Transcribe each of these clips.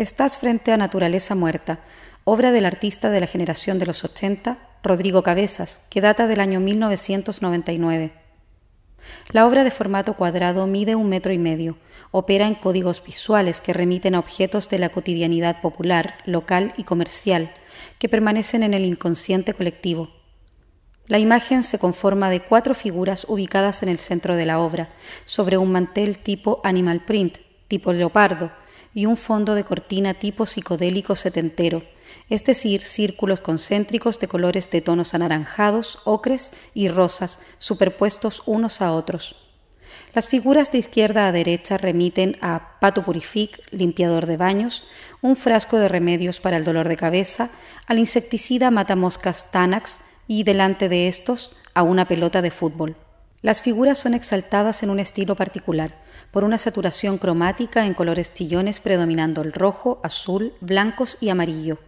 Estás frente a Naturaleza Muerta, obra del artista de la generación de los 80, Rodrigo Cabezas, que data del año 1999. La obra de formato cuadrado mide un metro y medio, opera en códigos visuales que remiten a objetos de la cotidianidad popular, local y comercial, que permanecen en el inconsciente colectivo. La imagen se conforma de cuatro figuras ubicadas en el centro de la obra, sobre un mantel tipo animal print, tipo leopardo, y un fondo de cortina tipo psicodélico setentero, es decir, círculos concéntricos de colores de tonos anaranjados, ocres y rosas superpuestos unos a otros. Las figuras de izquierda a derecha remiten a Pato Purific, limpiador de baños, un frasco de remedios para el dolor de cabeza, al insecticida matamoscas Tanax y delante de estos a una pelota de fútbol. Las figuras son exaltadas en un estilo particular, por una saturación cromática en colores chillones predominando el rojo, azul, blancos y amarillo.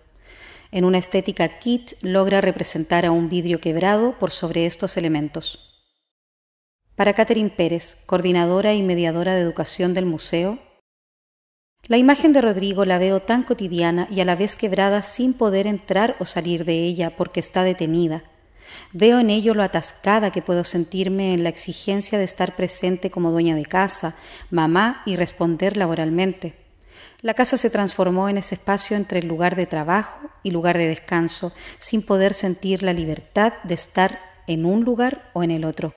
En una estética kit logra representar a un vidrio quebrado por sobre estos elementos. Para Catherine Pérez, coordinadora y mediadora de educación del museo, la imagen de Rodrigo la veo tan cotidiana y a la vez quebrada sin poder entrar o salir de ella porque está detenida, Veo en ello lo atascada que puedo sentirme en la exigencia de estar presente como dueña de casa, mamá y responder laboralmente. La casa se transformó en ese espacio entre el lugar de trabajo y lugar de descanso, sin poder sentir la libertad de estar en un lugar o en el otro.